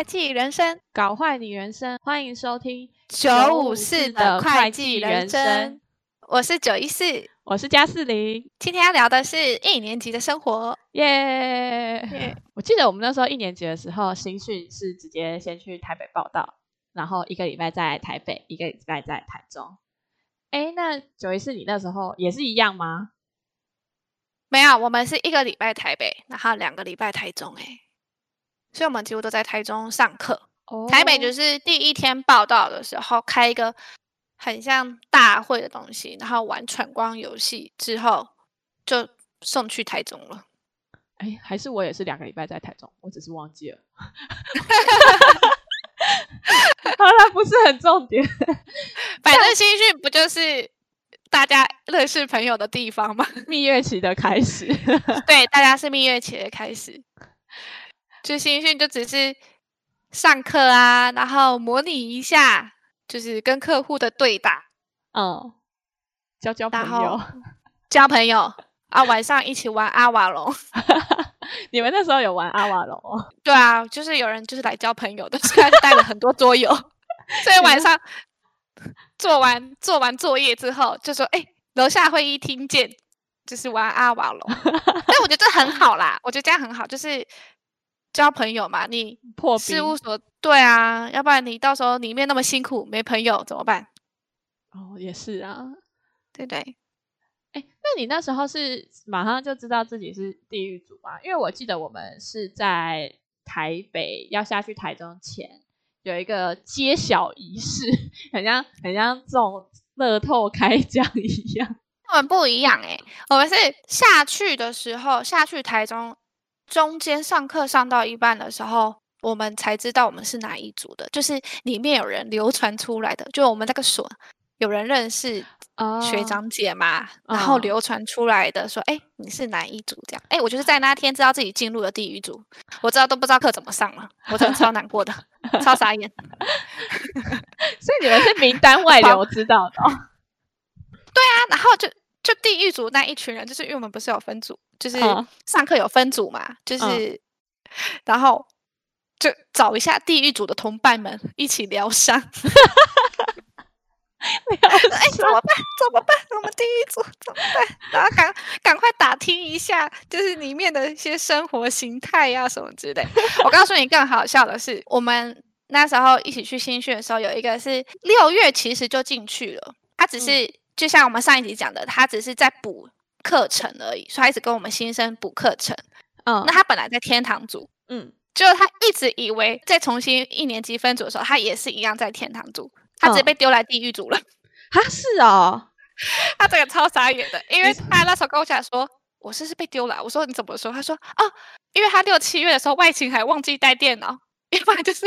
会计人生，搞坏你人生。欢迎收听九五四的会计人生。我是九一四，我是加四零。今天要聊的是一年级的生活，耶、yeah! yeah!！我记得我们那时候一年级的时候，新训是直接先去台北报到，然后一个礼拜在台北，一个礼拜在台中。哎，那九一四，你那时候也是一样吗？没有，我们是一个礼拜台北，然后两个礼拜台中。哎，所以我们几乎都在台中上课。哦，台北就是第一天报到的时候开一个。很像大会的东西，然后玩闯关游戏之后，就送去台中了。哎，还是我也是两个礼拜在台中，我只是忘记了。好了，不是很重点。反正新训不就是大家认识朋友的地方吗？蜜月期的开始。对，大家是蜜月期的开始。就新训就只是上课啊，然后模拟一下。就是跟客户的对打，嗯，交交朋友，交朋友啊，晚上一起玩阿瓦隆。你们那时候有玩阿瓦隆？对啊，就是有人就是来交朋友的，所以带了很多桌游。所以晚上做完做完作业之后，就说：“哎、欸，楼下会议厅见。”就是玩阿瓦隆。但我觉得这很好啦，我觉得这样很好，就是。交朋友嘛，你破事务所对啊，要不然你到时候里面那么辛苦，没朋友怎么办？哦，也是啊，对对。哎，那你那时候是马上就知道自己是地狱组吗？因为我记得我们是在台北要下去台中前有一个揭晓仪式，很像很像这种乐透开奖一样。我们不一样哎、欸，我们是下去的时候下去台中。中间上课上到一半的时候，我们才知道我们是哪一组的，就是里面有人流传出来的，就我们那个所有人认识学长姐嘛，oh. 然后流传出来的说，哎、oh.，你是哪一组？这样，哎，我就是在那天知道自己进入了地狱组，我知道都不知道课怎么上了，我真的超难过的，超傻眼。所以你们是名单外流知道的？对啊，然后就就地狱组那一群人，就是因为我们不是有分组。就是上课有分组嘛，嗯、就是、嗯，然后就找一下地狱组的同伴们一起疗伤。哎，怎么办？怎么办？我们地狱组怎么办？然后赶赶快打听一下，就是里面的一些生活形态呀、啊、什么之类。我告诉你，更好笑的是，我们那时候一起去新训的时候，有一个是六月其实就进去了，他只是、嗯、就像我们上一集讲的，他只是在补。课程而已，所以他一直跟我们新生补课程。嗯，那他本来在天堂组，嗯，就他一直以为在重新一年级分组的时候，他也是一样在天堂组，他直接被丢来地狱组了。他、嗯、是哦，他这个超傻眼的，因为他那时候跟我讲说，我是是被丢了。我说你怎么说？他说哦，因为他六七月的时候外勤还忘记带电脑，要不然就是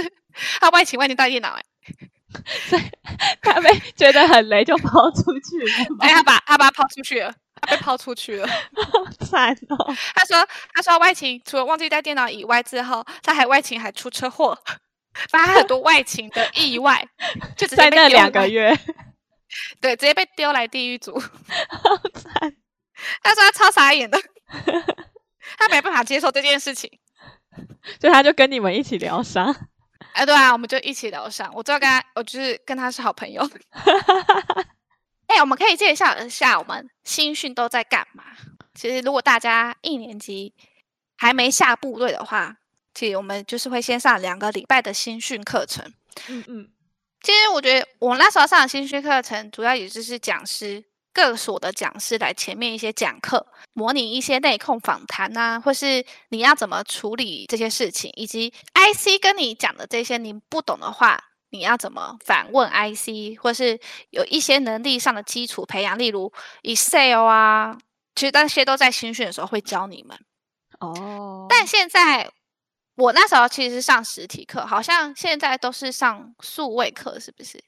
他外勤忘记带电脑哎，所以他被觉得很雷就抛出去了，哎，他把他把他抛出去了。他被抛出去了，好 惨哦！他说：“他说外勤除了忘记带电脑以外，之后他还外勤还出车祸，发生很多外勤的意外，就直接被丢在那两个月，对，直接被丢来地狱组，好惨。他说他超傻眼的，他没办法接受这件事情，所以他就跟你们一起疗伤。哎，对啊，我们就一起疗伤。我知道跟他，我就是跟他是好朋友。”哎、欸，我们可以介绍一下我们新训都在干嘛？其实，如果大家一年级还没下部队的话，其实我们就是会先上两个礼拜的新训课程。嗯嗯，其实我觉得我那时候上的新训课程，主要也就是讲师各所的讲师来前面一些讲课，模拟一些内控访谈啊，或是你要怎么处理这些事情，以及 IC 跟你讲的这些你不懂的话。你要怎么反问 IC，或是有一些能力上的基础培养，例如 Excel 啊，其实那些都在新训的时候会教你们。哦。但现在我那时候其实是上实体课，好像现在都是上数位课，是不是？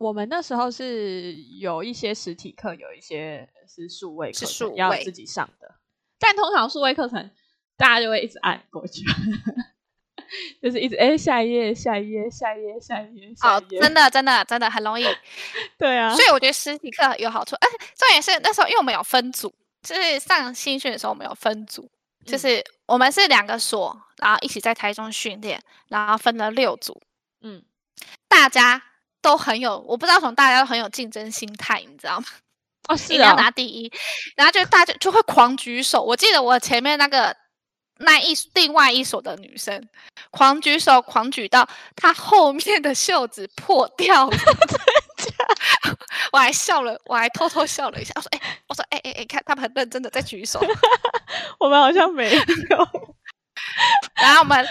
我们那时候是有一些实体课，有一些是数位课，是数位要自己上的。但通常数位课程大家就会一直按过去。就是一直哎，下一页，下一页，下一页，下一页。哦，真的，真的，真的很容易。对啊，所以我觉得实体课有好处。哎，重点是那时候，因为我们有分组，就是上新训的时候，我们有分组。就是我们是两个所，然后一起在台中训练，然后分了六组。嗯，大家都很有，我不知道从大家都很有竞争心态，你知道吗？哦，是啊，一定要拿第一，然后就大家就会狂举手。我记得我前面那个那一另外一所的女生，狂举手，狂举到她后面的袖子破掉了。我还笑了，我还偷偷笑了一下。我说：“哎、欸，我说，哎哎哎，看他们很认真的在举手。”我们好像没有。然后我们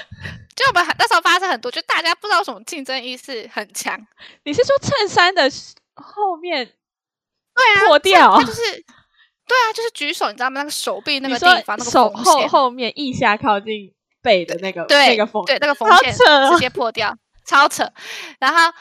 就我们那时候发生很多，就大家不知道什么竞争意识很强。你是说衬衫的后面？对啊，破掉。就是对啊，就是举手，你知道吗？那个手臂那个地方，那个手后后面腋下靠近背的那个对那个缝，对那个缝线直接破掉。超扯，然后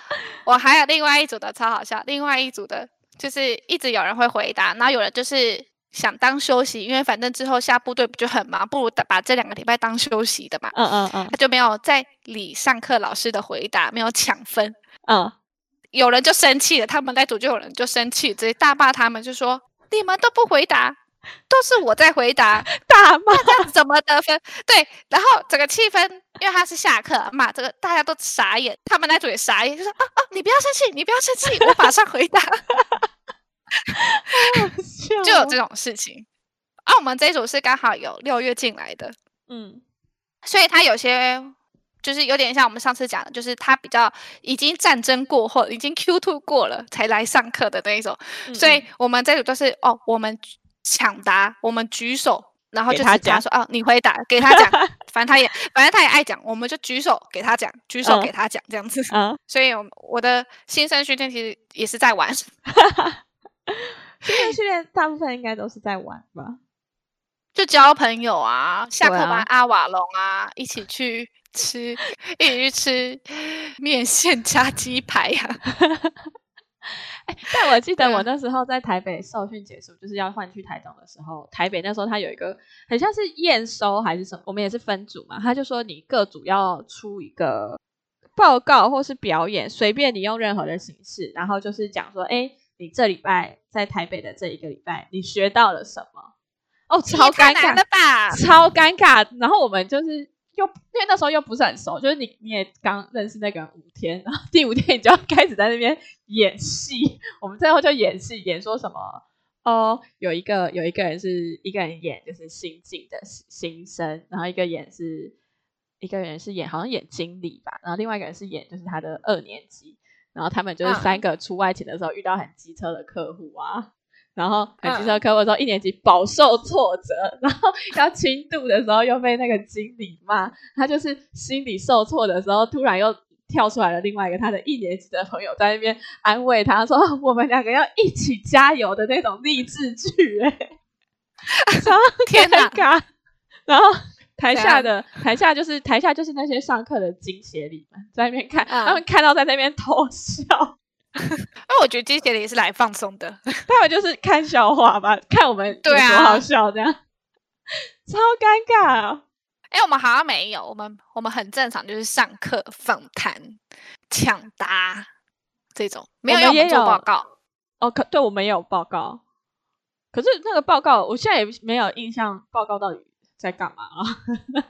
我还有另外一组的超好笑，另外一组的就是一直有人会回答，然后有人就是想当休息，因为反正之后下部队不就很忙，不如把这两个礼拜当休息的嘛。嗯嗯嗯，他就没有在理上课老师的回答，没有抢分。嗯，有人就生气了，他们那组就有人就生气，直接大骂他们，就说你们都不回答。都是我在回答，大骂这样子怎么得分？对，然后整个气氛，因为他是下课嘛，这个大家都傻眼，他们那组也傻眼，就说啊啊，你不要生气，你不要生气，我马上回答。就有这种事情。啊，我们这一组是刚好有六月进来的，嗯，所以他有些就是有点像我们上次讲的，就是他比较已经战争过后，已经 Q two 过了才来上课的那一种，嗯嗯，所以我们这组都是哦，我们。抢答，我们举手，然后就他讲说：“哦，你回答，给他讲，反正他也，反正他也爱讲，我们就举手给他讲，举手给他讲，这样子。嗯”嗯，所以，我我的新生训练其实也是在玩。新生训练大部分应该都是在玩吧？就交朋友啊，下课玩阿瓦隆啊，一起去吃，一起去吃面线加鸡排呀、啊。哎，但我记得我那时候在台北受训结束，就是要换去台中的时候，台北那时候他有一个很像是验收还是什么，我们也是分组嘛，他就说你各组要出一个报告或是表演，随便你用任何的形式，然后就是讲说，哎，你这礼拜在台北的这一个礼拜，你学到了什么？哦，超尴尬的吧，超尴尬。然后我们就是。又因为那时候又不是很熟，就是你你也刚认识那个人五天，然后第五天你就要开始在那边演戏。我们最后就演戏，演说什么？哦，有一个有一个人是一个人演就是新进的新生，然后一个演是一个人是演好像演经理吧，然后另外一个人是演就是他的二年级，然后他们就是三个出外勤的时候遇到很机车的客户啊。然后很机车客户说一年级饱受挫折，然后要轻度的时候又被那个经理骂，他就是心理受挫的时候，突然又跳出来了另外一个他的一年级的朋友在那边安慰他说：“我们两个要一起加油的那种励志剧。”哎，天哪！然后台下的台下就是台下就是那些上课的金协里们在那边看，他们看到在那边偷笑。那我觉得这些也是来放松的，他们就是看笑话吧，看我们有多好笑这样，啊、超尴尬。哎、欸，我们好像没有，我们我们很正常，就是上课、访谈、抢答这种，没有要做报告。哦，可对我们也有报告，可是那个报告我现在也没有印象，报告到底在干嘛啊？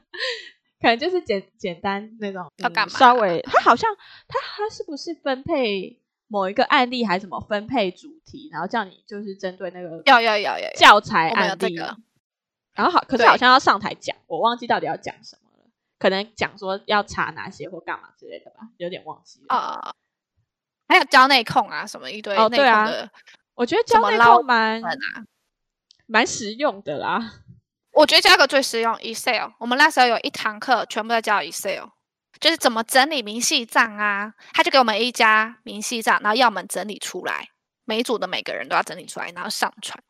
可能就是简简单那种，要干嘛？稍微，他好像他他是不是分配？某一个案例还是什么分配主题，然后叫你就是针对那个要要要要教材案例，这个、然后好，可是好像要上台讲，我忘记到底要讲什么了，可能讲说要查哪些或干嘛之类的吧，有点忘记了啊、呃。还有教内控啊，什么一堆哦对啊，我觉得教内控蛮蛮实用的啦。我觉得教个最实用 Excel，我们那时候有一堂课全部在教 Excel。就是怎么整理明细账啊？他就给我们一家明细账，然后要我们整理出来，每一组的每个人都要整理出来，然后上传。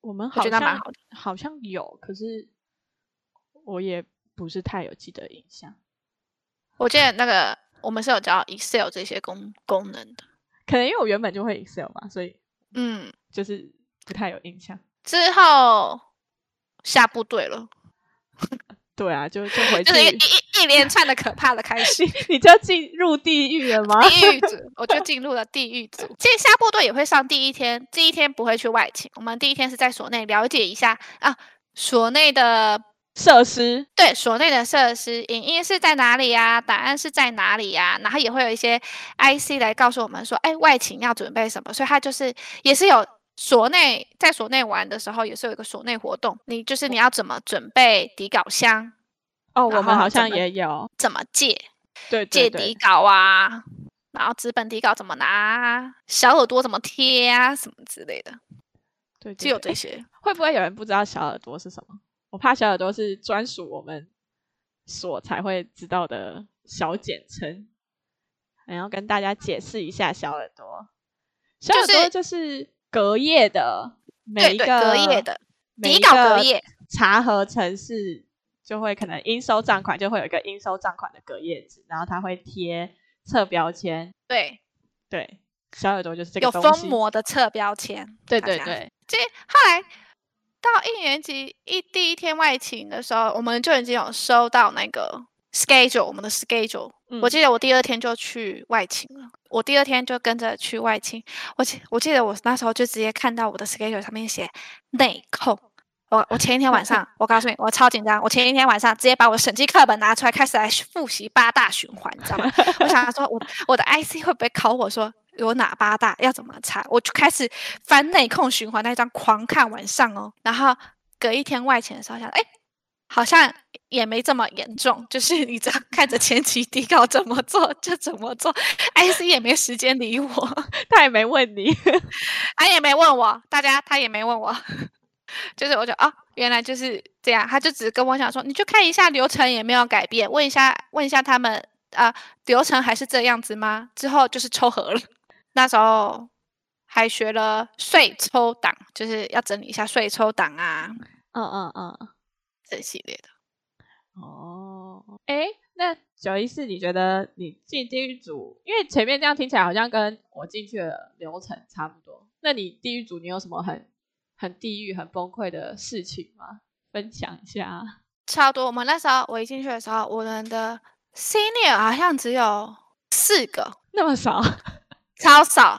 我们好像好，好像有，可是我也不是太有记得印象。我记得那个我们是有教 Excel 这些功功能的，可能因为我原本就会 Excel 吧，所以嗯，就是不太有印象。之后下部队了。对啊，就就回去，就是一一一连串的可怕的开 始，你就进入地狱了吗？地狱组，我就进入了地狱组。其实下部队也会上第一天，第一天不会去外勤，我们第一天是在所内了解一下啊，所内的设施，对，所内的设施，影音是在哪里呀？档案是在哪里呀？然后也会有一些 IC 来告诉我们说，哎，外勤要准备什么？所以它就是也是有所内，在所内玩的时候也是有一个所内活动，你就是你要怎么准备底稿箱？哦，我们好像也有怎么借？对，对，对，借底稿啊，然后纸本底稿怎么拿？小耳朵怎么贴啊？什么之类的。对，对，对，就有这些。会不会有人不知道小耳朵是什么？我怕小耳朵是专属我们所才会知道的小简称，还要跟大家解释一下小耳朵。小耳朵就是隔夜的每一个隔夜的底稿隔夜查核程式，就会可能应收账款就会有一个应收账款的隔夜纸，然后它会贴侧标签。对对，小耳朵就是这个有封膜的侧标签。对对对，这后来。到一年级一第一天外勤的时候，我们就已经有收到那个 schedule，我们的 schedule。嗯。我记得我第二天就去外勤了，我第二天就跟着去外勤。我记我记得我那时候就直接看到我的 schedule 上面写内控。我我前一天晚上，我告诉你，我超紧张。我前一天晚上直接把我的审计课本拿出来，开始来复习八大循环，你知道吗？我想说我，我我的 IC 会不会考我说？有哪八大要怎么查？我就开始翻内控循环那一张狂看晚上哦，然后隔一天外勤的时候想，哎，好像也没这么严重，就是你只要 看着前期底稿怎么做就怎么做，IC 也没时间理我，他也没问你，他也没问我，大家他也没问我，就是我就哦，原来就是这样，他就只跟我讲说，你就看一下流程也没有改变，问一下问一下他们啊、呃，流程还是这样子吗？之后就是抽核了。那时候还学了税抽档，就是要整理一下税抽档啊，嗯嗯嗯，这系列的。哦，哎，那九一四，你觉得你进地狱组，因为前面这样听起来好像跟我进去的流程差不多。那你地狱组，你有什么很很地狱、很崩溃的事情吗？分享一下。差不多。我们那时候我一进去的时候，我们的 senior 好像只有四个，那么少。超少，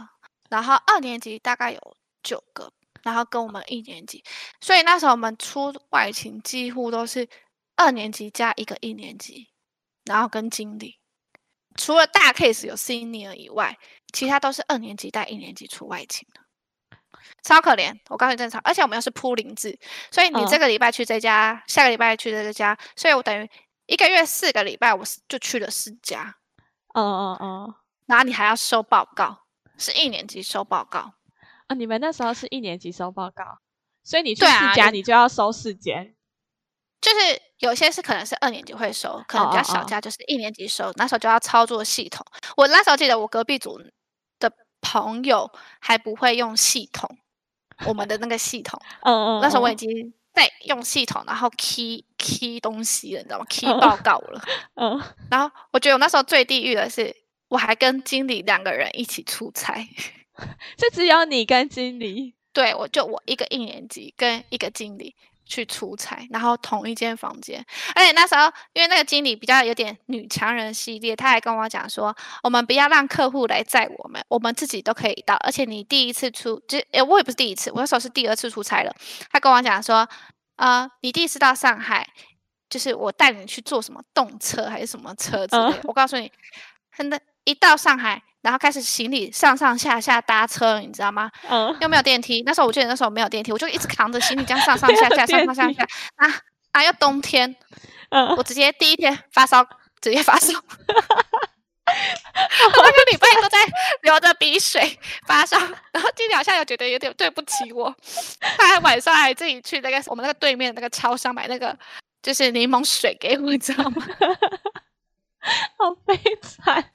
然后二年级大概有九个，然后跟我们一年级，所以那时候我们出外勤几乎都是二年级加一个一年级，然后跟经理，除了大 case 有 senior 以外，其他都是二年级带一年级出外勤的，超可怜。我告诉你正常，而且我们又是铺零制，所以你这个礼拜去这家，嗯、下个礼拜去这家，所以我等于一个月四个礼拜，我就去了四家。哦哦哦。然后你还要收报告，是一年级收报告啊？你们那时候是一年级收报告，所以你去四家，你就要收四间。就是有些是可能是二年级会收，可能比较小家就是一年级收。Oh, oh, oh. 那时候就要操作系统。我那时候记得我隔壁组的朋友还不会用系统，我们的那个系统。嗯嗯。那时候我已经在用系统，然后 key key 东西了，你知道吗？key 报告了。嗯。Oh. 然后我觉得我那时候最地狱的是。我还跟经理两个人一起出差，就只有你跟经理？对，我就我一个一年级跟一个经理去出差，然后同一间房间。而且那时候因为那个经理比较有点女强人系列，他还跟我讲说，我们不要让客户来载我们，我们自己都可以到。而且你第一次出，就诶我也不是第一次，我那时候是第二次出差了。他跟我讲说，啊、呃，你第一次到上海，就是我带你去坐什么动车还是什么车之类的。Uh. 我告诉你，真的。一到上海，然后开始行李上上下下搭车，你知道吗？嗯。又没有电梯，那时候我记得那时候没有电梯，我就一直扛着行李这样上上下下上上下下啊啊！又冬天，嗯，我直接第一天发烧，直接发烧，我那个礼拜都在流着鼻水发烧，然后经理好像又觉得有点对不起我，他还晚上还自己去那个我们那个对面那个超商买那个就是柠檬水给我，你知道吗？好悲惨。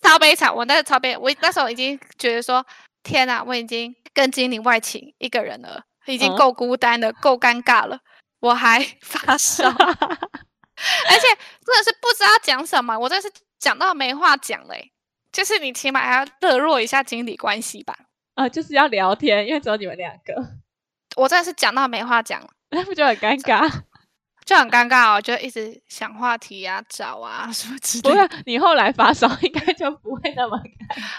超悲惨！我那时超悲，我那时候已经觉得说，天哪，我已经跟经理外勤一个人了，已经够孤单了，够尴尬了，我还发烧，而且真的是不知道讲什么，我真的是讲到没话讲嘞。就是你起码还要热络一下经理关系吧？啊，就是要聊天，因为只有你们两个。我真的是讲到没话讲，那不就很尴尬？就很尴尬哦，就一直想话题啊、找啊 什么之类的。不是，你后来发烧应该就不会那么尴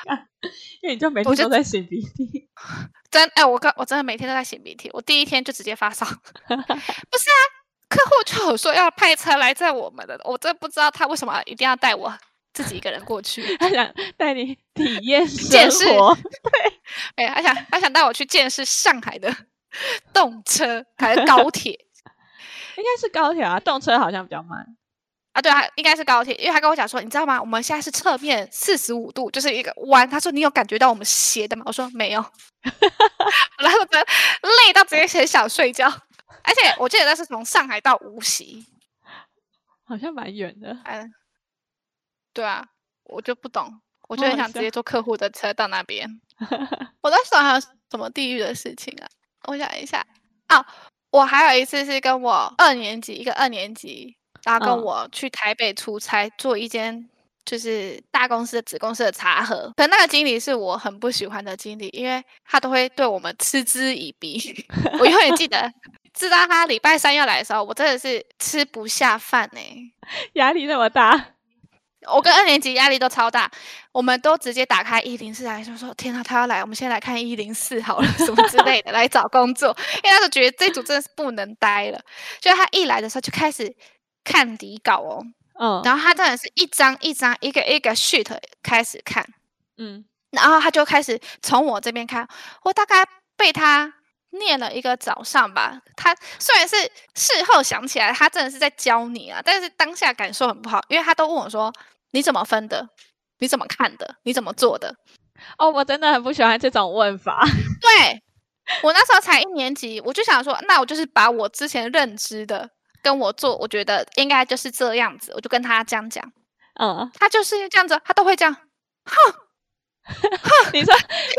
尬，因为你就每天都在擤鼻涕。真哎、欸，我刚我真的每天都在擤鼻涕，我第一天就直接发烧。不是啊，客户就有说要派车来载我们的，我真不知道他为什么一定要带我自己一个人过去。他想带你体验见识，对，哎、欸，他想他想带我去见识上海的动车还是高铁。应该是高铁啊，动车好像比较慢啊。对啊，应该是高铁，因为他跟我讲说，你知道吗？我们现在是侧面四十五度，就是一个弯。他说你有感觉到我们斜的吗？我说没有。然后我累到直接很想睡觉，而且我记得那是从上海到无锡，好像蛮远的。嗯，对啊，我就不懂，我就很想直接坐客户的车到那边。我在想还有什么地狱的事情啊？我想一下啊。我还有一次是跟我二年级一个二年级，然后跟我去台北出差，做一间就是大公司的子公司的茶盒。可那个经理是我很不喜欢的经理，因为他都会对我们嗤之以鼻。我永远记得，知道他礼拜三要来的时候，我真的是吃不下饭呢、欸，压力那么大。我跟二年级压力都超大，我们都直接打开一零四来就说，天啊，他要来，我们先来看一零四好了，什么之类的来找工作，因为他就觉得这组真的是不能待了，就他一来的时候就开始看底稿哦，嗯，然后他真的是一张一张一个一个 sheet 开始看，嗯，然后他就开始从我这边看，我大概被他念了一个早上吧，他虽然是事后想起来，他真的是在教你啊，但是当下感受很不好，因为他都问我说。你怎么分的？你怎么看的？你怎么做的？哦，我真的很不喜欢这种问法。对，我那时候才一年级，我就想说，那我就是把我之前认知的跟我做，我觉得应该就是这样子，我就跟他这样讲。嗯，他就是这样子，他都会这样。哼，哼，你说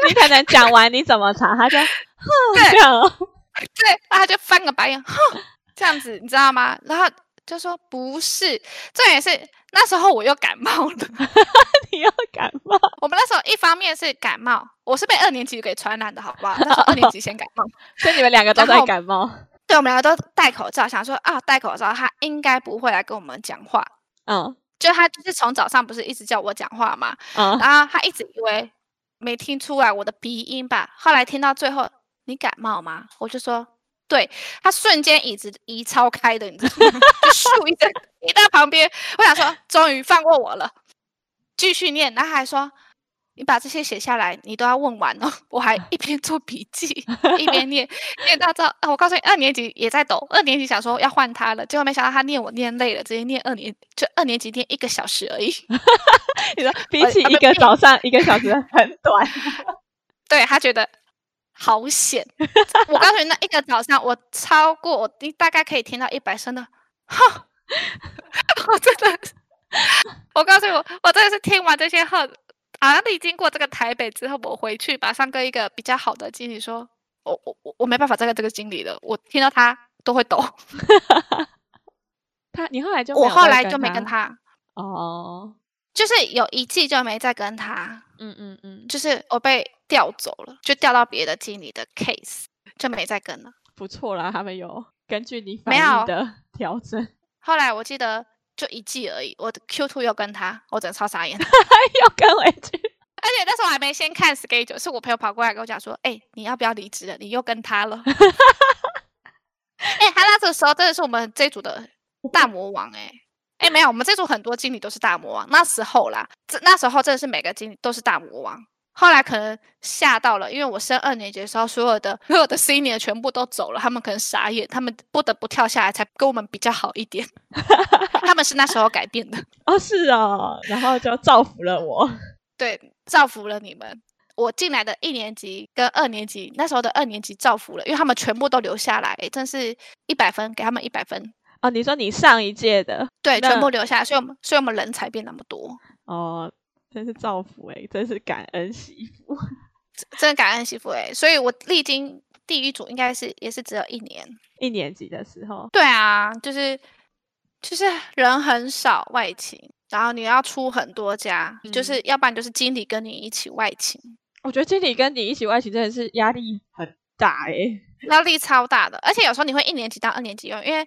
你可能讲完你怎么查，他就哼 对这样，对，然后他就翻个白眼，哼，这样子，你知道吗？然后就说不是，这也是。那时候我又感冒了，你又感冒。我们那时候一方面是感冒，我是被二年级给传染的，好不好？那时候二年级先感冒，所以你们两个都在感冒。对，我们两个都戴口罩，想说啊，戴口罩他应该不会来跟我们讲话。嗯，就他就是从早上不是一直叫我讲话嘛，嗯，然后他一直以为没听出来我的鼻音吧，后来听到最后，你感冒吗？我就说。对，他瞬间椅子移超开的，你知道吗？就竖一声，移到旁边。我想说，终于放过我了，继续念。然后还说，你把这些写下来，你都要问完哦。我还一边做笔记一边念，念到这啊，我告诉你，二年级也在抖。二年级想说要换他了，结果没想到他念我念累了，直接念二年，就二年级念一个小时而已。你说比起一个早上一个小时很短，对他觉得。好险！我告诉你，那一个早上我超过我，你大概可以听到一百声的，哈！我真的，我告诉你，我我真的是听完这些话，好像历经过这个台北之后，我回去马上跟一个比较好的经理说，我我我我没办法再跟这个经理了，我听到他都会抖。他，你后来就我后来就没跟他哦，就是有一季就没再跟他，嗯嗯嗯，就是我被。调走了，就调到别的经理的 case，就没再跟了。不错啦，他们有根据你反应的 调整。后来我记得就一季而已，我的 Q two 又跟他，我真的超傻眼 又跟回去。而且那时候我还没先看 schedule，是我朋友跑过来跟我讲说：“哎、欸，你要不要离职了？你又跟他了。”哎、欸，他那个时候真的是我们这组的大魔王哎、欸。哎、欸，没有，我们这组很多经理都是大魔王。那时候啦，这那时候真的是每个经理都是大魔王。后来可能吓到了，因为我升二年级的时候，所有的所有的 senior 全部都走了，他们可能傻眼，他们不得不跳下来才跟我们比较好一点。他们是那时候改变的 哦，是哦，然后就造福了我，对，造福了你们。我进来的一年级跟二年级，那时候的二年级造福了，因为他们全部都留下来，真是一百分，给他们一百分。哦，你说你上一届的，对，全部留下来，所以我们所以我们人才变那么多。哦。真是造福哎、欸，真是感恩媳妇，真的感恩媳妇哎、欸，所以我历经地狱组应该是也是只有一年，一年级的时候。对啊，就是就是人很少外勤，然后你要出很多家，嗯、就是要不然就是经理跟你一起外勤。我觉得经理跟你一起外勤真的是压力很大哎、欸，压力超大的，而且有时候你会一年级到二年级用，因为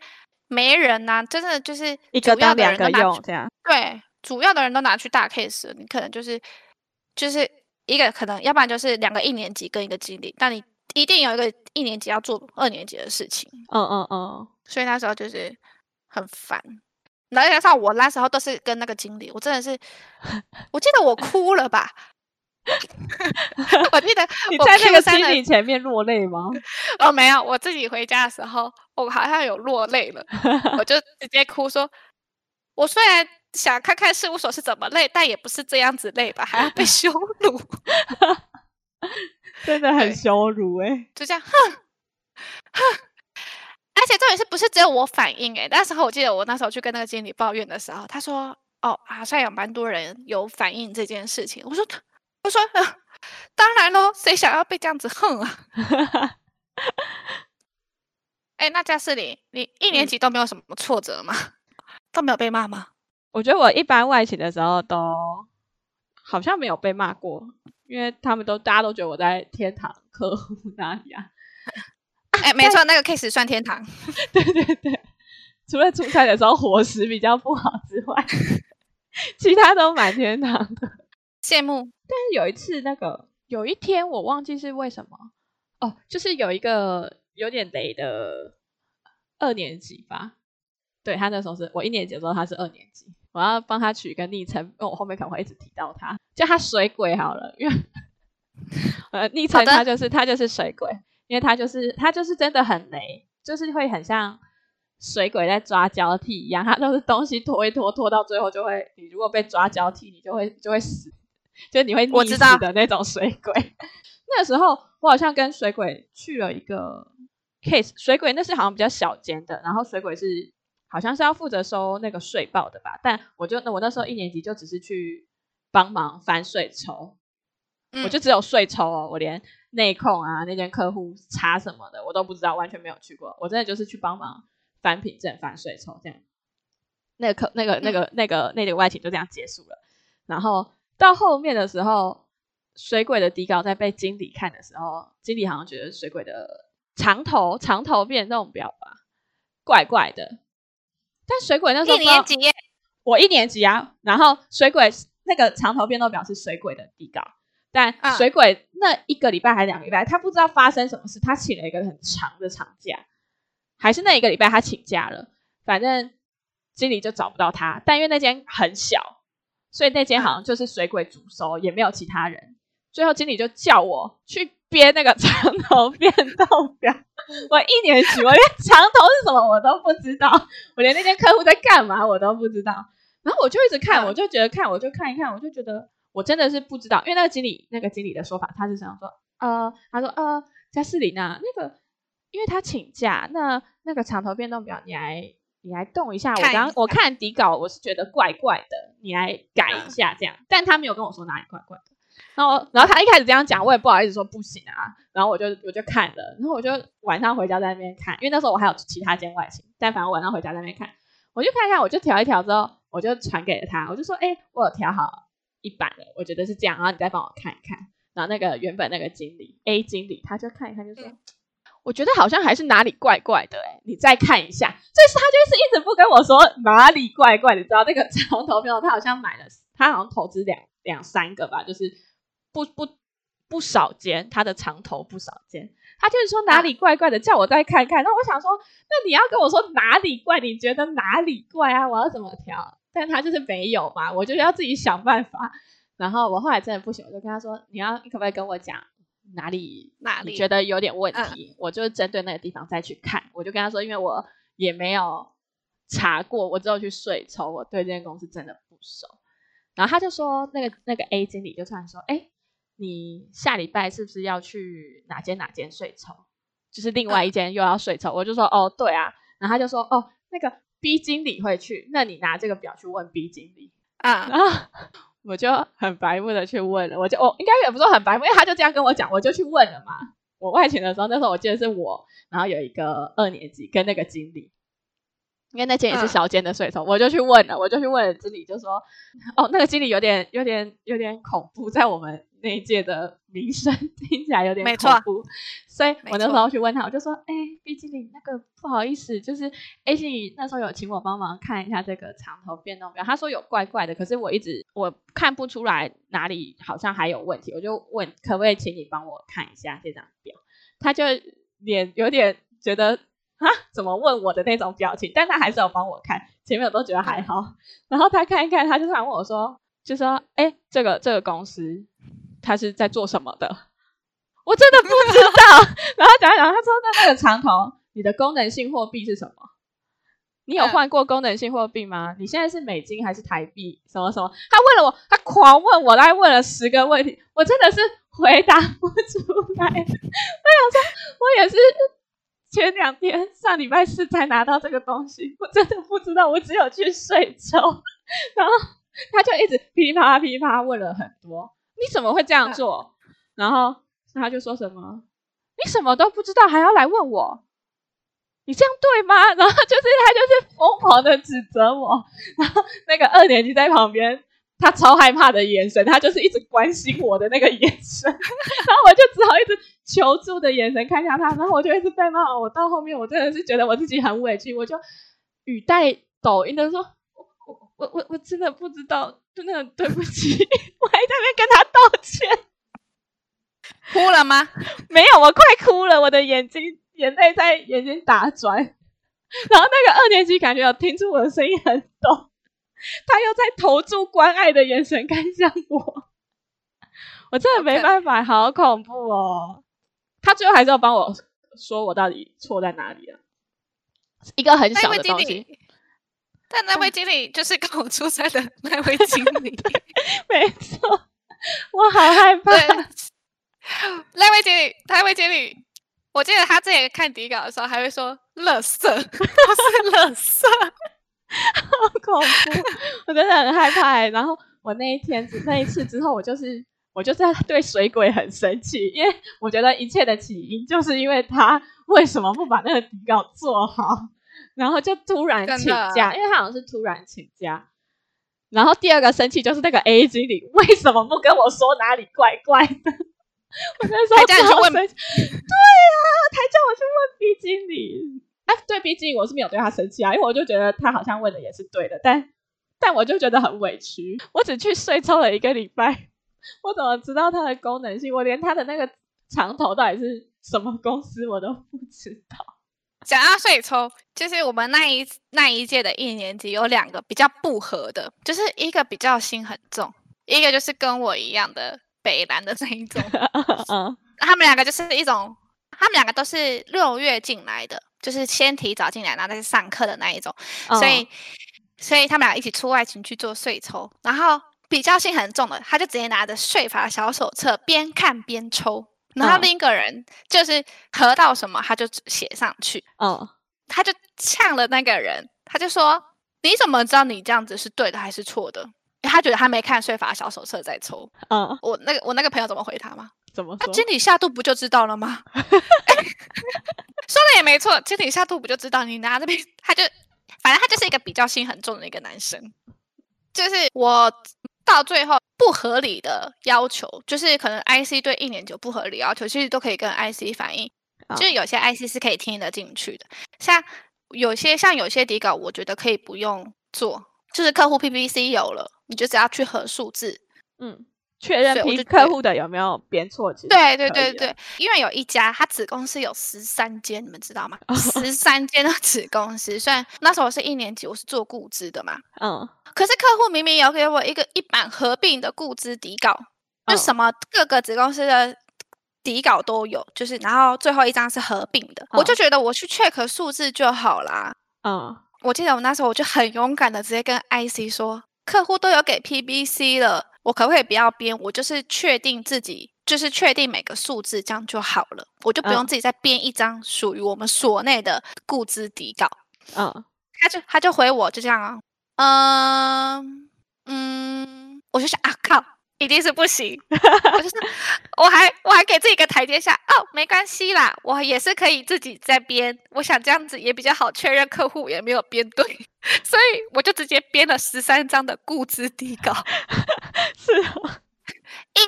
没人呐、啊，真的就是一个当两个用这样。对，主要的人都拿去大 case，你可能就是就是一个可能，要不然就是两个一年级跟一个经理，但你一定有一个一年级要做二年级的事情。嗯嗯嗯，所以那时候就是很烦。再加上我那时候都是跟那个经理，我真的是，我记得我哭了吧？我记得 你在那个经理前面落泪吗？哦，没有，我自己回家的时候，我好像有落泪了，我就直接哭说：“我虽然想看看事务所是怎么累，但也不是这样子累吧？还要被 羞辱，真的很羞辱哎、欸！就这样，哼哼。而且重点是不是只有我反应哎、欸？那时候我记得我那时候去跟那个经理抱怨的时候，他说：‘哦，好像有蛮多人有反应这件事情。’我说。”我说、呃：“当然喽，谁想要被这样子恨啊？” 哎、欸，那嘉士林，你一年级都没有什么挫折吗？嗯、都没有被骂吗？我觉得我一般外勤的时候都好像没有被骂过，因为他们都大家都觉得我在天堂客户那里啊。哎、欸，没错，那个 case 算天堂。对对对，除了出差的时候伙食比较不好之外，其他都蛮天堂的。羡慕，但是有一次，那个有一天我忘记是为什么哦，就是有一个有点雷的二年级吧，对，他那时候是我一年级的时候，他是二年级，我要帮他取一个昵称，因为我后面可能会一直提到他，叫他水鬼好了，因为呃昵称他就是他就是水鬼，因为他就是他就是真的很雷，就是会很像水鬼在抓交替一样，他都是东西拖一拖，拖到最后就会，你如果被抓交替，你就会就会死。就你会溺死的那种水鬼。那时候我好像跟水鬼去了一个 case，水鬼那是好像比较小间的，然后水鬼是好像是要负责收那个税报的吧。但我就那我那时候一年级就只是去帮忙翻税抽，嗯，我就只有税抽哦，我连内控啊那间客户查什么的我都不知道，完全没有去过。我真的就是去帮忙翻凭证、翻税抽这样。那个课、那个、那个、那个、那个外勤就这样结束了，然后。到后面的时候，水鬼的底稿在被经理看的时候，经理好像觉得水鬼的长头长头变那种表吧，怪怪的。但水鬼那时候一年级，我一年级啊。然后水鬼那个长头变动表是水鬼的底稿，但水鬼那一个礼拜还是两个礼拜，他不知道发生什么事，他请了一个很长的长假，还是那一个礼拜他请假了，反正经理就找不到他。但因为那间很小。所以那间好像就是水鬼主收，也没有其他人。最后经理就叫我去编那个 长头变动表。我一年级，我连长头是什么我都不知道，我连那间客户在干嘛我都不知道。然后我就一直看，我就觉得看，我就看一看，我就觉得我真的是不知道。因为那个经理，那个经理的说法，他是想说，呃，他说，呃，嘉世林啊，那个，因为他请假，那那个长头变动表你来。你来动一下，我刚我看底稿，我是觉得怪怪的，你来改一下这样，但他没有跟我说哪里怪怪的。然后，然后他一开始这样讲，我也不好意思说不行啊。然后我就我就看了，然后我就晚上回家在那边看，因为那时候我还有其他间外勤，但反正晚上回家在那边看，我就看一下，我就调一调之后，我就传给了他，我就说，哎，我有调好一版了，我觉得是这样，然后你再帮我看一看。然后那个原本那个经理 A 经理，他就看一看，就说。嗯我觉得好像还是哪里怪怪的哎，你再看一下。所以他就是一直不跟我说哪里怪怪，你知道那个 长头票，他好像买了，他好像投资两两三个吧，就是不不不少间，他的长头不少间。他就是说哪里怪怪的，叫我再看看。那我想说，那你要跟我说哪里怪？你觉得哪里怪啊？我要怎么调？但他就是没有嘛，我就要自己想办法。然后我后来真的不行，我就跟他说，你要你可不可以跟我讲？哪里哪里觉得有点问题，嗯、我就针对那个地方再去看。我就跟他说，因为我也没有查过，我只有去税抽，我对这间公司真的不熟。然后他就说，那个那个 A 经理就突然说，哎，你下礼拜是不是要去哪间哪间睡抽？就是另外一间又要睡抽。嗯、我就说，哦，对啊。然后他就说，哦，那个 B 经理会去，那你拿这个表去问 B 经理啊。然后我就很白目的去问了，我就我、哦、应该也不是很白目，因为他就这样跟我讲，我就去问了嘛。我外勤的时候，那时候我记得是我，然后有一个二年级跟那个经理，因为那间也是小间的税收，嗯、我就去问了，我就去问了经理，就说，哦，那个经理有点有点有点恐怖，在我们那一届的名声 听起来有点恐怖，所以我那时候去问他，我就说：“哎，B 经理，那个不好意思，就是 A 经理那时候有请我帮忙看一下这个长头变动表，他说有怪怪的，可是我一直我看不出来哪里好像还有问题，我就问可不可以请你帮我看一下这张表，他就脸有点觉得啊，怎么问我的那种表情，但他还是有帮我看，前面我都觉得还好，然后他看一看，他就突然问我说。”就说，哎，这个这个公司，他是在做什么的？我真的不知道。然后讲一讲，他说那那个长头，你的功能性货币是什么？你有换过功能性货币吗？你现在是美金还是台币？什么什么？他问了我，他狂问我，他问了十个问题，我真的是回答不出来。我想说，我也是前两天上礼拜四才拿到这个东西，我真的不知道，我只有去税收，然后。他就一直噼里啪啦噼里啪啦问了很多，你怎么会这样做？然后他就说什么，你什么都不知道还要来问我，你这样对吗？然后就是他就是疯狂的指责我，然后那个二年级在旁边，他超害怕的眼神，他就是一直关心我的那个眼神，然后我就只好一直求助的眼神看向他，然后我就一直被骂，我到后面我真的是觉得我自己很委屈，我就语带抖音的说。我我我真的不知道，真的很对不起，我还在那边跟他道歉，哭了吗？没有，我快哭了，我的眼睛眼泪在眼睛打转，然后那个二年级感觉有听出我的声音很抖，他又在投注关爱的眼神看向我，我真的没办法，好恐怖哦！他最后还是要帮我说我到底错在哪里啊？一个很小的东西。但那位经理就是跟我出差的那位经理，没错，我好害怕。那位经理，那位经理，我记得他之前看底稿的时候还会说“乐色”，他是“乐色”，好恐怖，我真的很害怕、欸。然后我那一天那一次之后，我就是我就是对水鬼很生气，因为我觉得一切的起因就是因为他为什么不把那个底稿做好。然后就突然请假，因为他好像是突然请假。然后第二个生气就是那个 A 经理为什么不跟我说哪里怪怪的？我那时候叫你去问，对呀、啊，他叫我去问 B 经理。哎，对 B 经理我是没有对他生气啊，因为我就觉得他好像问的也是对的，但但我就觉得很委屈。我只去睡抽了一个礼拜，我怎么知道它的功能性？我连它的那个长头到底是什么公司我都不知道。讲到税抽，就是我们那一那一届的一年级有两个比较不合的，就是一个比较心很重，一个就是跟我一样的北蓝的这一种。嗯，他们两个就是一种，他们两个都是六月进来的，就是先提早进来，然后再上课的那一种。所以，所以他们俩一起出外勤去做税抽，然后比较心很重的，他就直接拿着税法小手册边看边抽。然后另一个人就是合到什么，他就写上去。哦，他就呛了那个人，他就说：“你怎么知道你这样子是对的还是错的？”他觉得他没看税法小手册在抽。嗯，我那个我那个朋友怎么回他吗？怎么经理下肚不就知道了吗？说的也没错，经理下肚不就知道？你拿这边，他就反正他就是一个比较心很重的一个男生，就是我。到最后不合理的要求，就是可能 IC 对一年级不合理要求，其实都可以跟 IC 反映。Oh. 就是有些 IC 是可以听得进去的，像有些像有些底稿，我觉得可以不用做，就是客户 PPC 有了，你就只要去核数字，嗯。确认批客户的有没有编错？对对对对，因为有一家，他子公司有十三间，你们知道吗？十三间的子公司，虽然那时候我是一年级，我是做固资的嘛，嗯，可是客户明明有给我一个一版合并的固资底稿，就什么各个子公司的底稿都有，就是然后最后一张是合并的，我就觉得我去 check 数字就好啦。嗯，我记得我那时候我就很勇敢的直接跟 IC 说，客户都有给 PBC 了。我可不可以不要编？我就是确定自己，就是确定每个数字，这样就好了。我就不用自己再编一张属于我们所内的固资底稿。嗯，他就他就回我，就这样啊。嗯嗯，我就想啊靠，一定是不行。我就是，我还我还给自己一个台阶下。哦，没关系啦，我也是可以自己再编。我想这样子也比较好确认客户也没有编对，所以我就直接编了十三张的固资底稿。是哦，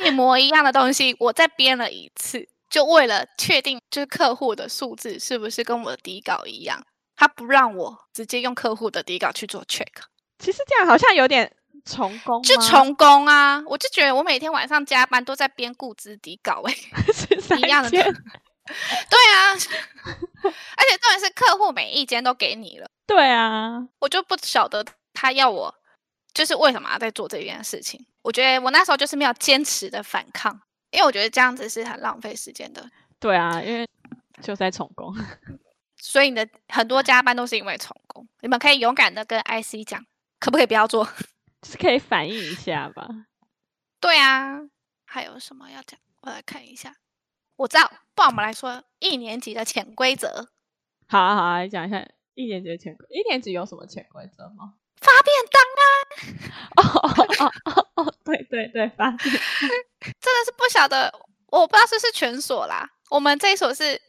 一模一样的东西，我再编了一次，就为了确定就是客户的数字是不是跟我的底稿一样，他不让我直接用客户的底稿去做 check。其实这样好像有点重工，就重工啊！我就觉得我每天晚上加班都在编顾资底稿，欸，哎，一样的。对啊，而且重点是客户每一间都给你了。对啊，我就不晓得他要我，就是为什么要在做这件事情。我觉得我那时候就是没有坚持的反抗，因为我觉得这样子是很浪费时间的。对啊，因为就在重工，所以你的很多加班都是因为重工。你们可以勇敢的跟 IC 讲，可不可以不要做？就是可以反映一下吧。对啊，还有什么要讲？我来看一下。我知道，不然我们来说一年级的潜规则。好啊，好啊，来讲一下一年级的潜规。一年级有什么潜规则吗？发便当啊！哦哦哦哦，对对对，发便当 真的是不晓得，我不知道是不是全所啦。我们这一所是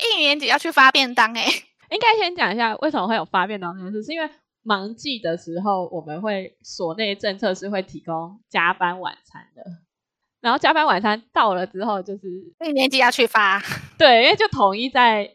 一年级要去发便当诶、欸，应该先讲一下为什么会有发便当这件事，是因为忙季的时候，我们会所内政策是会提供加班晚餐的。然后加班晚餐到了之后，就是一年级要去发，对，因为就统一在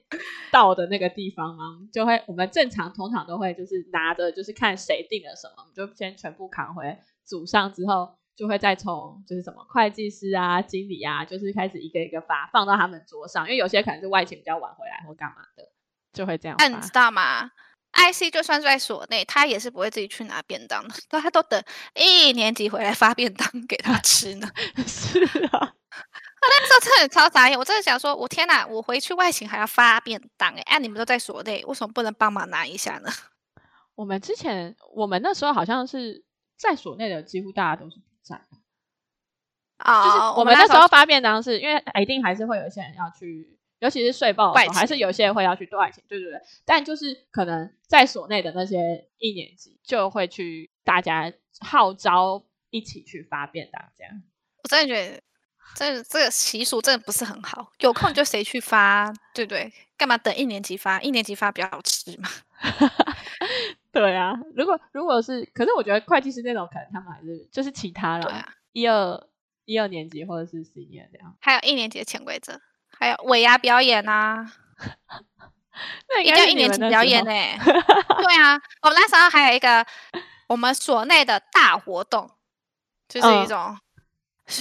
到的那个地方嘛，就会我们正常通常都会就是拿着，就是看谁订了什么，我们就先全部扛回组上之后，就会再从就是什么会计师啊、经理啊，就是开始一个一个发放到他们桌上，因为有些可能是外勤比较晚回来或干嘛的，就会这样。那你知道吗？IC 就算是在所内，他也是不会自己去拿便当的，他都等一年级回来发便当给他 吃呢。是啊，我那时候真的超傻眼，我真的想说，我天哪，我回去外勤还要发便当哎，哎，你们都在所内，为什么不能帮忙拿一下呢？我们之前，我们那时候好像是在所内的，几乎大家都是不在啊。哦、就是我们那时候发便当是，是因为一定还是会有一些人要去。尤其是税报的时候，还是有些人会要去对外勤，对对对。但就是可能在所内的那些一年级，就会去大家号召一起去发便当，这样。我真的觉得这这个习俗真的不是很好。有空就谁去发，对不对？干嘛等一年级发？一年级发比较好吃嘛。对啊，如果如果是，可是我觉得会计师那种，可能他们还是就是其他了。对啊，一二一二年级或者是十一年这样。还有一年级的潜规则。还有尾牙表演啊，那一定要一年级表演呢、欸。对啊，我们那时候还有一个我们所内的大活动，就是一种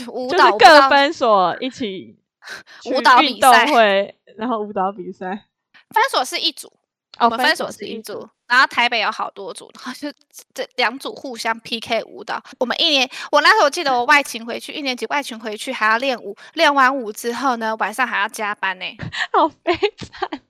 舞蹈，就是各分所一起 舞蹈比赛会，然后舞蹈比赛。分所是一组，我们分所是一组。然后台北有好多组，然后就这两组互相 PK 舞蹈。我们一年，我那时候我记得我外勤回去，一年级外勤回去还要练舞，练完舞之后呢，晚上还要加班呢，好悲惨，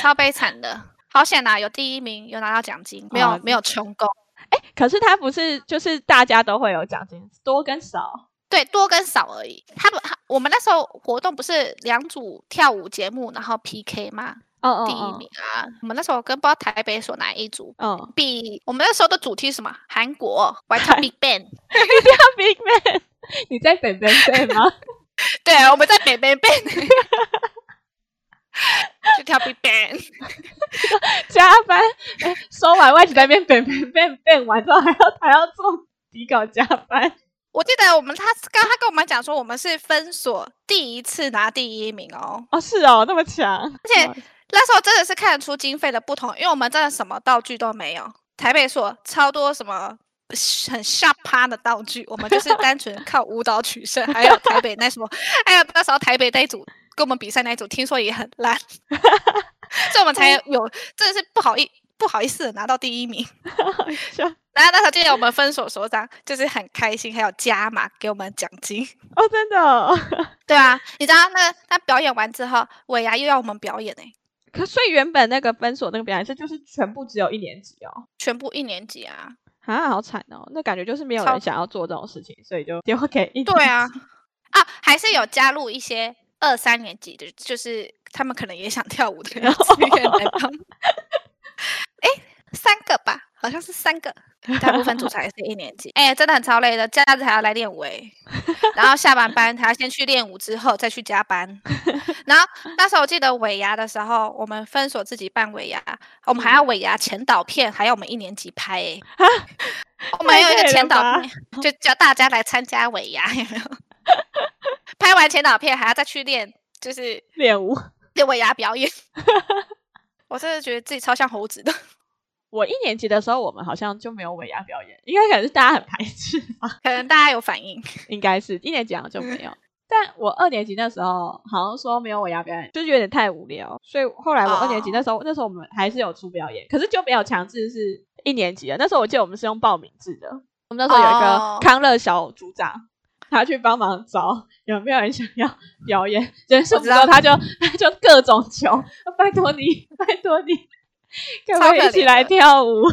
超悲惨的。好险啊，有第一名，有拿到奖金，没有、哦、没有成功。哎，可是他不是就是大家都会有奖金，多跟少？对，多跟少而已。他们，他我们那时候活动不是两组跳舞节目，然后 PK 吗？哦哦，第一名啊！我们那时候跟不知道台北所哪一组，嗯，比我们那时候的主题是什么？韩国，我还跳 Big Bang，跳 Big Bang，你在北边 Bang 吗？对，我们在北边 Bang，就跳 Big Bang，加班，收完外勤在边北边 Bang Bang 完之后还要还要做底稿加班。我记得我们他刚他跟我们讲说，我们是分所第一次拿第一名哦。哦，是哦，那么强，而且。那时候真的是看得出经费的不同，因为我们真的什么道具都没有。台北所超多什么很下趴的道具，我们就是 单纯靠舞蹈取胜。还有台北那什么，还有那时候台北那一组跟我们比赛那一组，听说也很烂，所以我们才有，真的是不好意不好意思的拿到第一名。然后那时候记得我们分所所长就是很开心，还有加码给我们奖金哦，真的、哦，对啊，你知道那他表演完之后，尾牙又要我们表演呢、欸。可所以原本那个分所那个表演是就是全部只有一年级哦，全部一年级啊，啊，好惨哦，那感觉就是没有人想要做这种事情，所以就丢给一。对啊，啊，还是有加入一些二三年级的，就是他们可能也想跳舞的人 自愿来帮。哎，三个吧，好像是三个，大部分分组才是一年级。哎、欸，真的很超累的，假日还要来练舞，然后下完班还要先去练舞，之后再去加班。然后那时候我记得尾牙的时候，我们分所自己办尾牙，我们还要尾牙前导片，还要我们一年级拍、欸。哎，我们还有一个前导片，就叫大家来参加尾牙，有没有？拍完前导片还要再去练，就是练舞、练尾牙表演。我真的觉得自己超像猴子的。我一年级的时候，我们好像就没有尾牙表演，应该可能是大家很排斥吧？可能大家有反应，应该是一年级好像就没有。嗯、但我二年级那时候好像说没有尾牙表演，就是有点太无聊，所以后来我二年级那时候，哦、那时候我们还是有出表演，可是就没有强制是一年级的。那时候我记得我们是用报名制的，我们那时候有一个康乐小组长，他去帮忙找有没有人想要表演，结束之后他就他就各种求，拜托你，拜托你。可不可以一起来跳舞？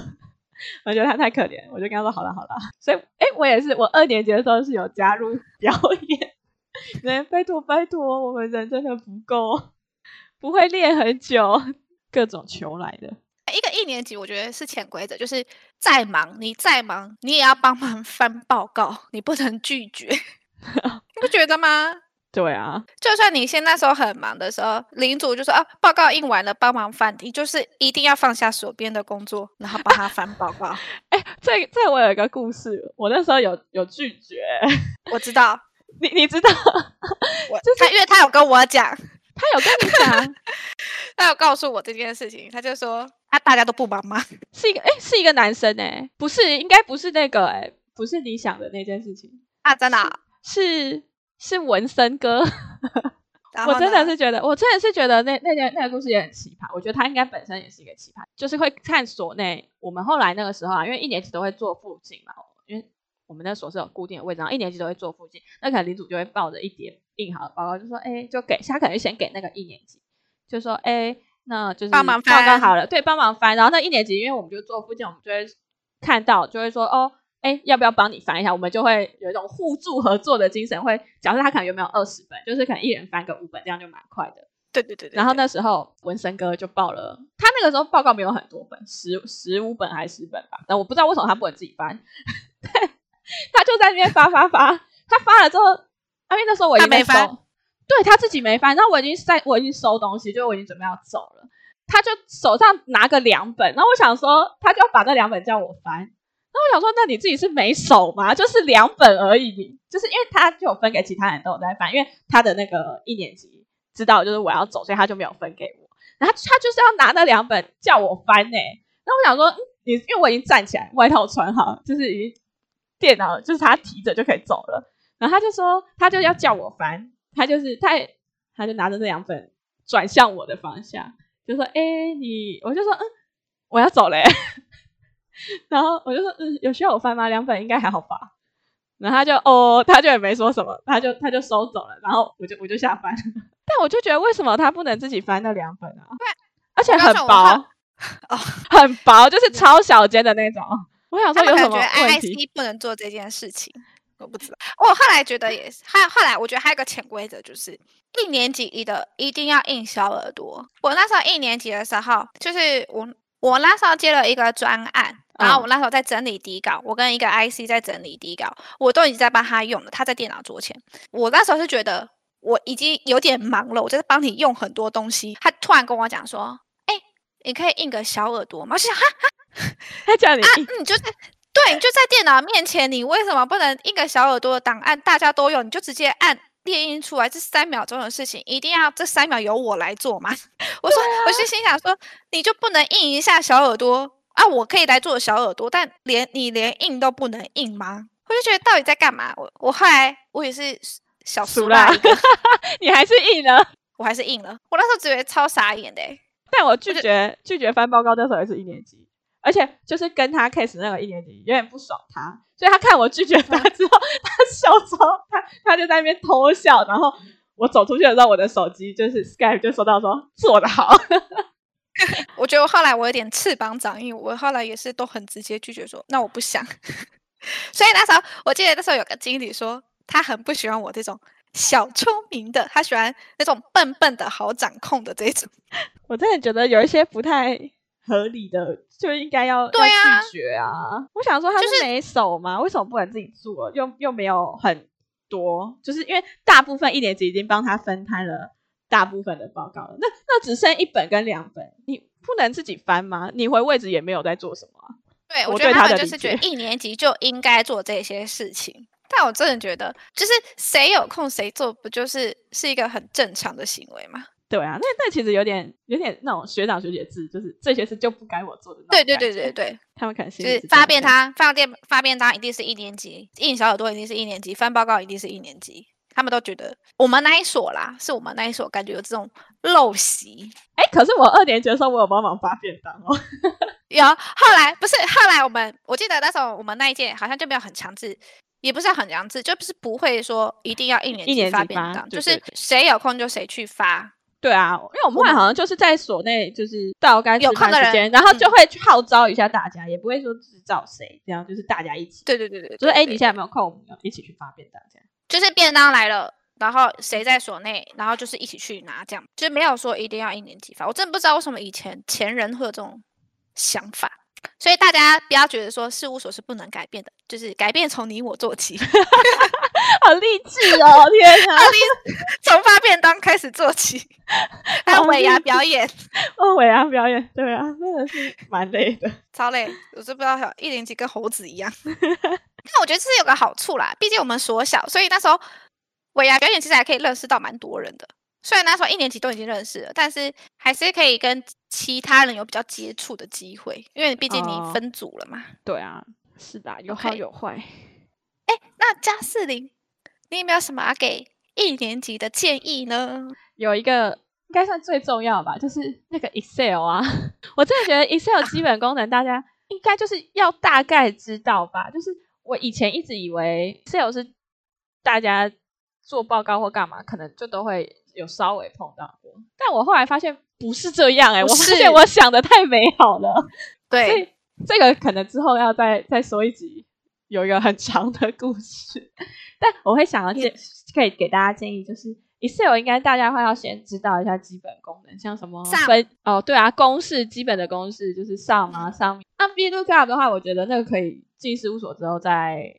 我觉得他太可怜，我就跟他说好了好了。所以，哎，我也是，我二年级的时候是有加入表演。来，拜托拜托，我们人真的不够，不会练很久，各种求来的。一个一年级，我觉得是潜规则，就是再忙，你再忙，你也要帮忙翻报告，你不能拒绝，你不觉得吗？对啊，就算你现在时候很忙的时候，领主就说啊，报告印完了，帮忙翻，你就是一定要放下手边的工作，然后帮他翻报告。哎、欸，这这我有一个故事，我那时候有有拒绝，我知道，你你知道，我就是他，因为他有跟我讲，他有跟你讲，他有告诉我这件事情，他就说啊，大家都不忙吗？是一个哎、欸，是一个男生哎、欸，不是，应该不是那个哎、欸，不是你想的那件事情啊，真的、啊、是。是是文森哥，我真的是觉得，我真的是觉得那那件那个故事也很奇葩。我觉得他应该本身也是一个奇葩，就是会看所内。我们后来那个时候啊，因为一年级都会坐附近嘛，因为我们那所是有固定的位置，然后一年级都会坐附近，那可能领主就会抱着一叠印好的报告，就说：“哎，就给他可能先给那个一年级，就说：哎，那就是帮忙翻好了，对，帮忙翻。然后那一年级，因为我们就坐附近，我们就会看到，就会说：哦。”哎，要不要帮你翻一下？我们就会有一种互助合作的精神。会假设他可能有没有二十本，就是可能一人翻个五本，这样就蛮快的。对对对，对。然后那时候文森哥就报了，他那个时候报告没有很多本，十十五本还是十本吧？但我不知道为什么他不能自己翻，他就在那边发发发。他发了之后，因为那时候我已经没翻，对他自己没翻。然后我已经在，我已经收东西，就我已经准备要走了。他就手上拿个两本，然后我想说，他就要把这两本叫我翻。我想说，那你自己是没手吗？就是两本而已，就是因为他就有分给其他人都有在翻，因为他的那个一年级知道就是我要走，所以他就没有分给我。然后他，就是要拿那两本叫我翻呢。那我想说，你因为我已经站起来，外套穿好，就是已经电脑就是他提着就可以走了。然后他就说，他就要叫我翻，他就是他他就拿着那两本转向我的方向，就说：“哎，你……”我就说：“嗯，我要走嘞。” 然后我就说，嗯，有需要我翻吗？两本应该还好吧。然后他就哦，他就也没说什么，他就他就收走了。然后我就我就下班。但我就觉得，为什么他不能自己翻那两本啊？而且很薄，哦，很薄，就是超小间的那种。我想说有什么问题？不能做这件事情，我不知道。我后来觉得也是，后后来我觉得还有个潜规则，就是一年级一的一定要印小耳朵。我那时候一年级的时候，就是我我那时候接了一个专案。然后我那时候在整理底稿，我跟一个 IC 在整理底稿，我都已经在帮他用了。他在电脑桌前，我那时候是觉得我已经有点忙了，我就在帮你用很多东西。他突然跟我讲说：“哎，你可以印个小耳朵吗？”我想哈哈，他叫你啊，你就在对，你就在电脑面前，你为什么不能印个小耳朵的档案？大家都有，你就直接按列印出来，这三秒钟的事情，一定要这三秒由我来做吗？我说，啊、我就心想说，你就不能印一下小耳朵？啊，我可以来做小耳朵，但连你连印都不能印吗？我就觉得到底在干嘛？我我后来我也是小输了一个，你还是印了，我还是印了。我那时候觉得超傻眼的，但我拒绝就拒绝翻报告那时候也是一年级，而且就是跟他 case 那个一年级有点不爽他，所以他看我拒绝他之后，嗯、他笑之后，他他就在那边偷笑，然后我走出去的时候，我的手机就是 Skype 就收到说做的好。我觉得我后来我有点翅膀长硬，我后来也是都很直接拒绝说，那我不想。所以那时候我记得那时候有个经理说，他很不喜欢我这种小聪明的，他喜欢那种笨笨的好掌控的这种。我真的觉得有一些不太合理的就应该要对啊拒绝啊。我想说他是没手吗？就是、为什么不能自己做？又又没有很多，就是因为大部分一年级已经帮他分摊了大部分的报告了，那那只剩一本跟两本，你不能自己翻吗？你回位置也没有在做什么、啊。对，我觉得他们就是觉得一年级就应该做这些事情。但我真的觉得，就是谁有空谁做，不就是是一个很正常的行为吗？对啊，那那其实有点有点那种学长学姐制，就是这些事就不该我做的。对对对对对，他们可能是就是发便当、发便、发便当一定是一年级，印小耳朵一定是一年级，翻报告一定是一年级。他们都觉得我们那一所啦，是我们那一所感觉有这种陋习。哎，可是我二年级的时候，我有帮忙发便当哦。有，后来不是后来我们，我记得那时候我们那一届好像就没有很强制。也不是很强制，就不是不会说一定要一年级发便当，就是谁有空就谁去发。对啊，因为我们后来好像就是在所内，就是到该有空的时间，然后就会去号召一下大家，嗯、也不会说只找谁，这样就是大家一起。对对对对，就是哎，你现在有没有空？我们要一起去发便当，这样。就是便当来了，然后谁在所内，然后就是一起去拿，这样就没有说一定要一年级发。我真的不知道为什么以前前人会有这种想法。所以大家不要觉得说事务所是不能改变的，就是改变从你我做起，好励志哦！天 哪，从发便当开始做起，还有尾牙表演哦，尾牙表演，对啊，真的是蛮累的，超累。我是不知道小一年级跟猴子一样，但我觉得这是有个好处啦，毕竟我们所小，所以那时候尾牙表演其实还可以认识到蛮多人的。虽然那时候一年级都已经认识了，但是还是可以跟其他人有比较接触的机会，因为毕竟你分组了嘛。哦、对啊，是的，有好有坏。哎，那加四零，你有没有什么要给一年级的建议呢？有一个应该算最重要吧，就是那个 Excel 啊。我真的觉得 Excel 基本功能大家应该就是要大概知道吧。就是我以前一直以为 Excel 是大家做报告或干嘛，可能就都会。有稍微碰到过，但我后来发现不是这样哎、欸，我发现我想的太美好了。对，这个可能之后要再再说一集，有一个很长的故事。但我会想要建，可以给大家建议，就是 Excel 应该大家会要先知道一下基本功能，像什么分哦，对啊，公式基本的公式就是 sum 啊，sum。那 VLOOKUP 的话，我觉得那个可以进事务所之后再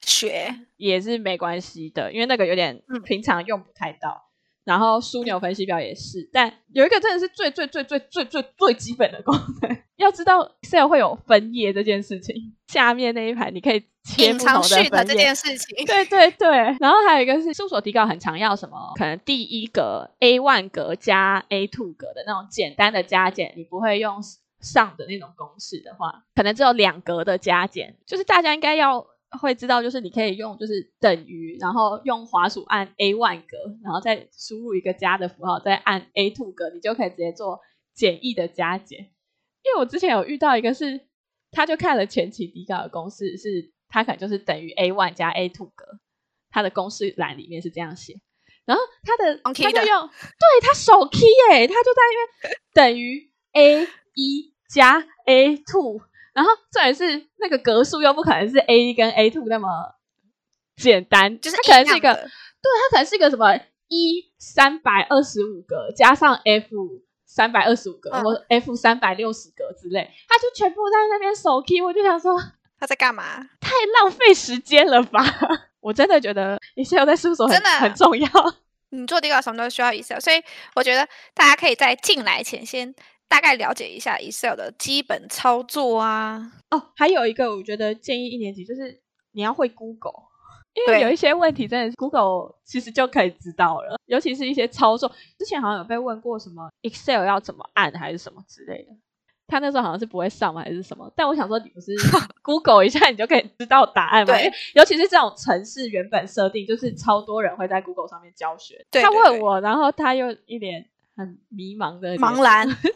学，也是没关系的，因为那个有点平常用不太到。嗯然后枢纽分析表也是，但有一个真的是最最最最最最最基本的功能，要知道 Excel 会有分页这件事情，下面那一排你可以切不同的分页这件事情。对对对，然后还有一个是事务所提稿很常要什么，可能第一格 A1 格加 A2 格的那种简单的加减，你不会用上的那种公式的话，可能只有两格的加减，就是大家应该要。会知道，就是你可以用就是等于，然后用滑鼠按 A1 格，然后再输入一个加的符号，再按 A2 格，你就可以直接做简易的加减。因为我之前有遇到一个是，他就看了前期底稿的公式，是他可能就是等于 A1 加 A2 格，他的公式栏里面是这样写，然后他的他就用，对，他手 key 耶，他就在那边等于 A 一加 A2。然后重点是那个格数又不可能是 A 一跟 A two 那么简单，就是它可能是一个，对，它可能是一个什么一三百二十五格加上 F 三百二十五格，或、嗯、F 三百六十格之类，他就全部在那边手 key，我就想说他在干嘛？太浪费时间了吧！我真的觉得 Excel 在事务所很真的很重要，你做底稿什么都需要 Excel，所以我觉得大家可以在进来前先。大概了解一下 Excel 的基本操作啊。哦，还有一个，我觉得建议一年级就是你要会 Google，因为有一些问题真的是 Google 其实就可以知道了，尤其是一些操作。之前好像有被问过什么 Excel 要怎么按还是什么之类的，他那时候好像是不会上还是什么。但我想说，你不是 Google 一下你就可以知道答案吗？对，尤其是这种城市原本设定就是超多人会在 Google 上面教学。对，他问我，然后他又一脸。很迷茫的茫然，对，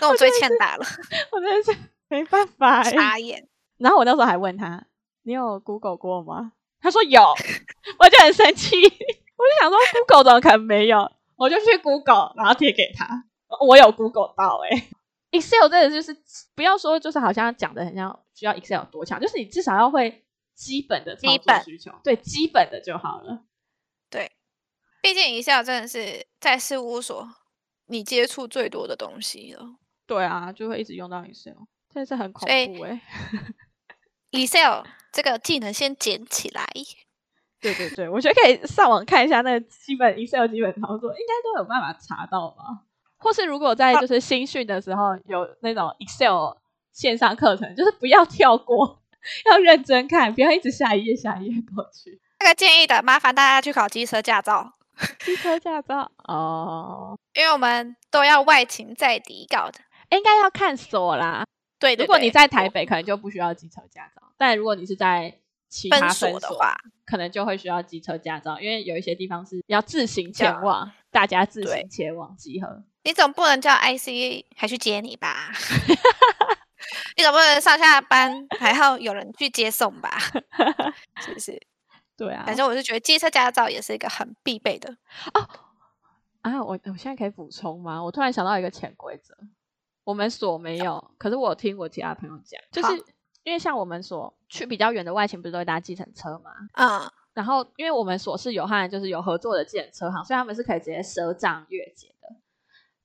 跟我最欠打了，我真的是没办法，傻眼。然后我那时候还问他：“你有 Google 过吗？”他说有，我就很生气，我就想说 Google 怎么可能没有？我就去 Google，然后贴给他，我有 Google 到哎、欸。Excel 真的就是不要说，就是好像讲的很像需要 Excel 有多强，就是你至少要会基本的基本需求，对，基本的就好了。对毕竟 Excel 真的是在事务所你接触最多的东西了。对啊，就会一直用到 Excel，真的是很恐怖哎、欸。Excel 这个技能先捡起来。对对对，我觉得可以上网看一下那个基本 Excel 基本操作，应该都有办法查到吧？或是如果在就是新训的时候有那种 Excel 线上课程，就是不要跳过，要认真看，不要一直下一页下一页过去。这个建议的，麻烦大家去考机车驾照。机车驾照哦，因为我们都要外勤在底稿的，应该要看所啦。对，对，对，如果你在台北，可能就不需要机车驾照；但如果你是在其他分所的话，可能就会需要机车驾照，因为有一些地方是要自行前往，大家自行前往集合。你总不能叫 IC 还去接你吧？你总不能上下班还要有人去接送吧？是不是？对啊。反正我是觉得机车驾照也是一个很必备的哦。啊，我我现在可以补充吗？我突然想到一个潜规则，我们所没有，可是我听我其他朋友讲，就是。因为像我们所去比较远的外勤，不是都会搭计程车吗？嗯，然后因为我们所是有汉，就是有合作的计程车行，所以他们是可以直接赊账月结的。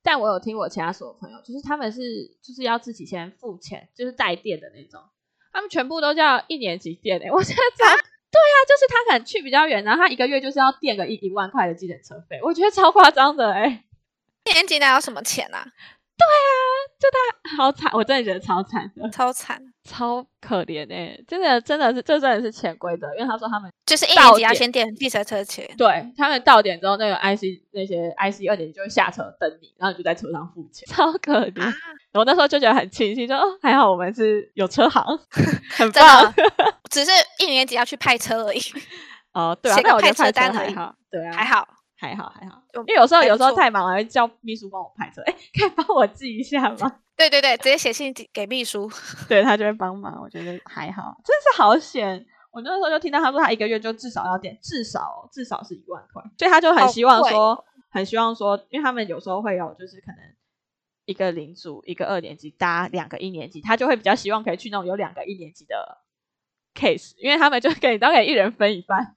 但我有听我其他所有朋友，就是他们是就是要自己先付钱，就是带电的那种，他们全部都叫一年级电诶、欸。我现在超、啊、对啊，就是他可能去比较远，然后他一个月就是要垫个一一万块的计程车费，我觉得超夸张的哎、欸。一年级哪有什么钱啊？对啊，就他好惨，我真的觉得超惨的，超惨，超可怜哎、欸，真的真的是，这真的是潜规则，因为他说他们就是一年级要先垫计程车钱，对他们到点之后，那个 IC 那些 IC 二年级就会下车等你，然后你就在车上付钱，超可怜。啊、我那时候就觉得很庆幸，说哦还好我们是有车行，很棒，只是一年级要去派车而已。哦，对啊，派车单还好，对啊，还好。还好还好，因为有时候有时候太忙了，会叫秘书帮我派车。哎，可以帮我记一下吗？对对对，直接写信给秘书，对他就会帮忙。我觉得还好，真是好险。我那时候就听到他说，他一个月就至少要点，至少至少是一万块，所以他就很希望说，很希望说，因为他们有时候会有，就是可能一个零组一个二年级搭两个一年级，他就会比较希望可以去那种有两个一年级的 case，因为他们就可以都可以一人分一半。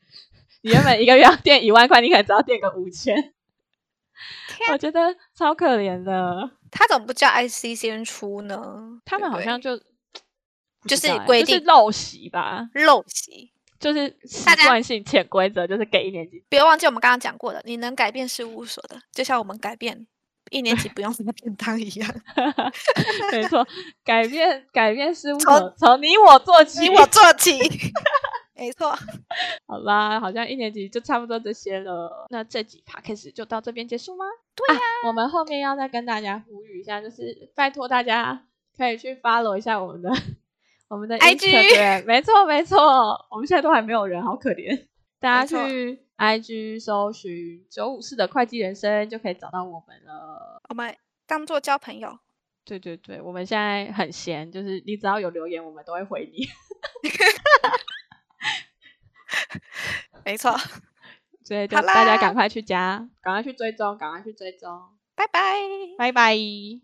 你原本一个月要垫一万块，你可能只要垫个五千，天我觉得超可怜的。他怎么不叫 IC 先出呢？他们好像就就是规定陋习吧，陋习就是习惯性潜规则，就是给一年级。别忘记我们刚刚讲过的，你能改变事务所的，就像我们改变一年级不用什么便当一样。没错，改变改变事务所，从你我做起，你我做起。没错，好啦，好像一年级就差不多这些了。那这集 podcast 就到这边结束吗？对呀、啊啊，我们后面要再跟大家呼吁一下，就是拜托大家可以去 follow 一下我们的我们的 Instagram。没错没错，我们现在都还没有人，好可怜。大家去 IG 搜寻九五四的会计人生，就可以找到我们了。我们当做交朋友。对对对，我们现在很闲，就是你只要有留言，我们都会回你。没错，所以就大家赶快去加，赶快去追踪，赶快去追踪，拜拜，拜拜。